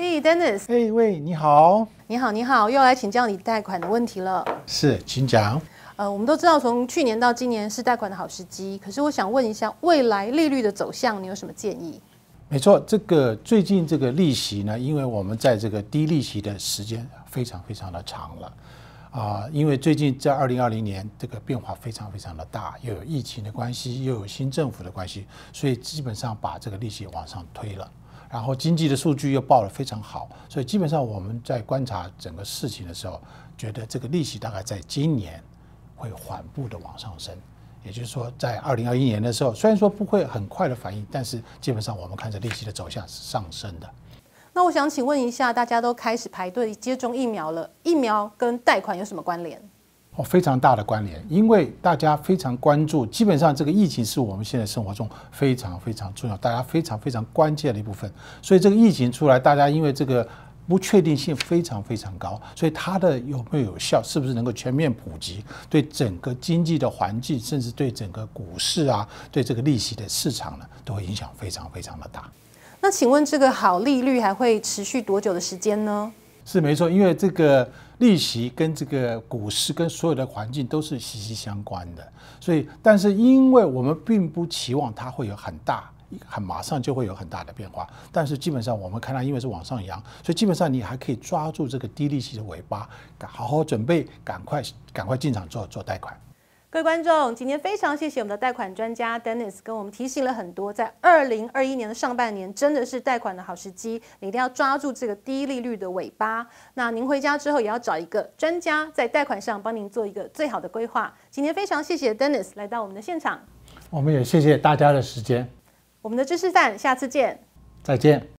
Dennis。哎喂，你好。你好，你好，又来请教你贷款的问题了。是，请讲。呃，我们都知道从去年到今年是贷款的好时机，可是我想问一下，未来利率的走向，你有什么建议？没错，这个最近这个利息呢，因为我们在这个低利息的时间非常非常的长了。啊，因为最近在二零二零年，这个变化非常非常的大，又有疫情的关系，又有新政府的关系，所以基本上把这个利息往上推了。然后经济的数据又报得非常好，所以基本上我们在观察整个事情的时候，觉得这个利息大概在今年会缓步的往上升。也就是说，在二零二一年的时候，虽然说不会很快的反应，但是基本上我们看着利息的走向是上升的。那我想请问一下，大家都开始排队接种疫苗了，疫苗跟贷款有什么关联？哦，非常大的关联，因为大家非常关注，基本上这个疫情是我们现在生活中非常非常重要，大家非常非常关键的一部分。所以这个疫情出来，大家因为这个不确定性非常非常高，所以它的有没有有效，是不是能够全面普及，对整个经济的环境，甚至对整个股市啊，对这个利息的市场呢，都会影响非常非常的大。那请问这个好利率还会持续多久的时间呢？是没错，因为这个利息跟这个股市跟所有的环境都是息息相关的，所以但是因为我们并不期望它会有很大、很马上就会有很大的变化，但是基本上我们看到因为是往上扬，所以基本上你还可以抓住这个低利息的尾巴，好好准备，赶快赶快进场做做贷款。各位观众，今天非常谢谢我们的贷款专家 Dennis 跟我们提醒了很多，在二零二一年的上半年真的是贷款的好时机，你一定要抓住这个低利率的尾巴。那您回家之后也要找一个专家在贷款上帮您做一个最好的规划。今天非常谢谢 Dennis 来到我们的现场，我们也谢谢大家的时间。我们的知识站，下次见，再见。